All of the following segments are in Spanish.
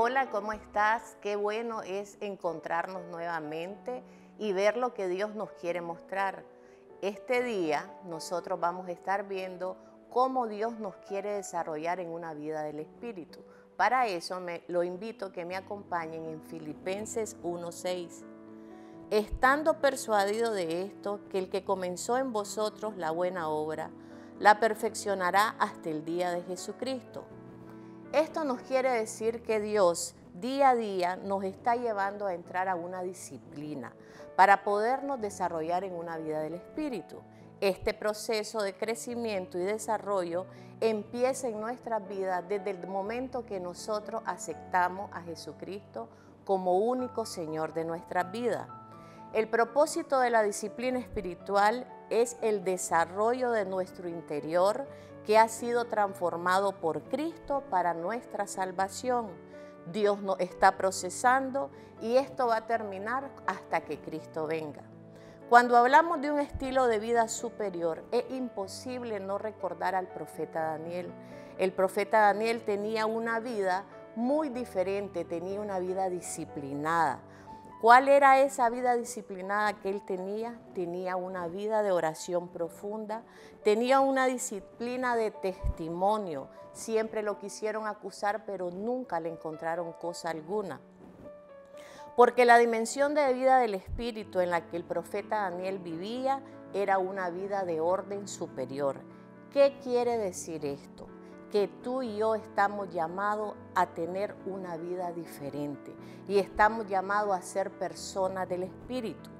Hola, ¿cómo estás? Qué bueno es encontrarnos nuevamente y ver lo que Dios nos quiere mostrar. Este día nosotros vamos a estar viendo cómo Dios nos quiere desarrollar en una vida del Espíritu. Para eso me lo invito a que me acompañen en Filipenses 1:6. Estando persuadido de esto, que el que comenzó en vosotros la buena obra, la perfeccionará hasta el día de Jesucristo. Esto nos quiere decir que Dios día a día nos está llevando a entrar a una disciplina para podernos desarrollar en una vida del Espíritu. Este proceso de crecimiento y desarrollo empieza en nuestras vidas desde el momento que nosotros aceptamos a Jesucristo como único Señor de nuestras vidas. El propósito de la disciplina espiritual es el desarrollo de nuestro interior que ha sido transformado por Cristo para nuestra salvación. Dios nos está procesando y esto va a terminar hasta que Cristo venga. Cuando hablamos de un estilo de vida superior, es imposible no recordar al profeta Daniel. El profeta Daniel tenía una vida muy diferente, tenía una vida disciplinada. ¿Cuál era esa vida disciplinada que él tenía? Tenía una vida de oración profunda, tenía una disciplina de testimonio. Siempre lo quisieron acusar, pero nunca le encontraron cosa alguna. Porque la dimensión de vida del Espíritu en la que el profeta Daniel vivía era una vida de orden superior. ¿Qué quiere decir esto? Que tú y yo estamos llamados a tener una vida diferente y estamos llamados a ser personas del Espíritu,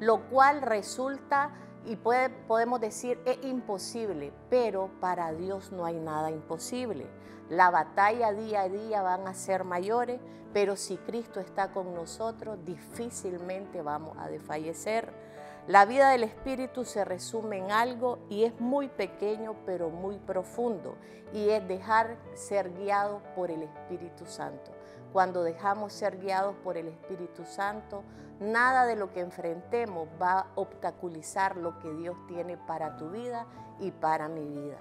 lo cual resulta y podemos decir es imposible, pero para Dios no hay nada imposible. La batalla día a día van a ser mayores, pero si Cristo está con nosotros, difícilmente vamos a desfallecer. La vida del Espíritu se resume en algo y es muy pequeño pero muy profundo y es dejar ser guiado por el Espíritu Santo. Cuando dejamos ser guiados por el Espíritu Santo, nada de lo que enfrentemos va a obstaculizar lo que Dios tiene para tu vida y para mi vida.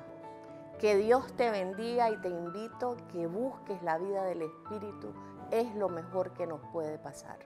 Que Dios te bendiga y te invito que busques la vida del Espíritu, es lo mejor que nos puede pasar.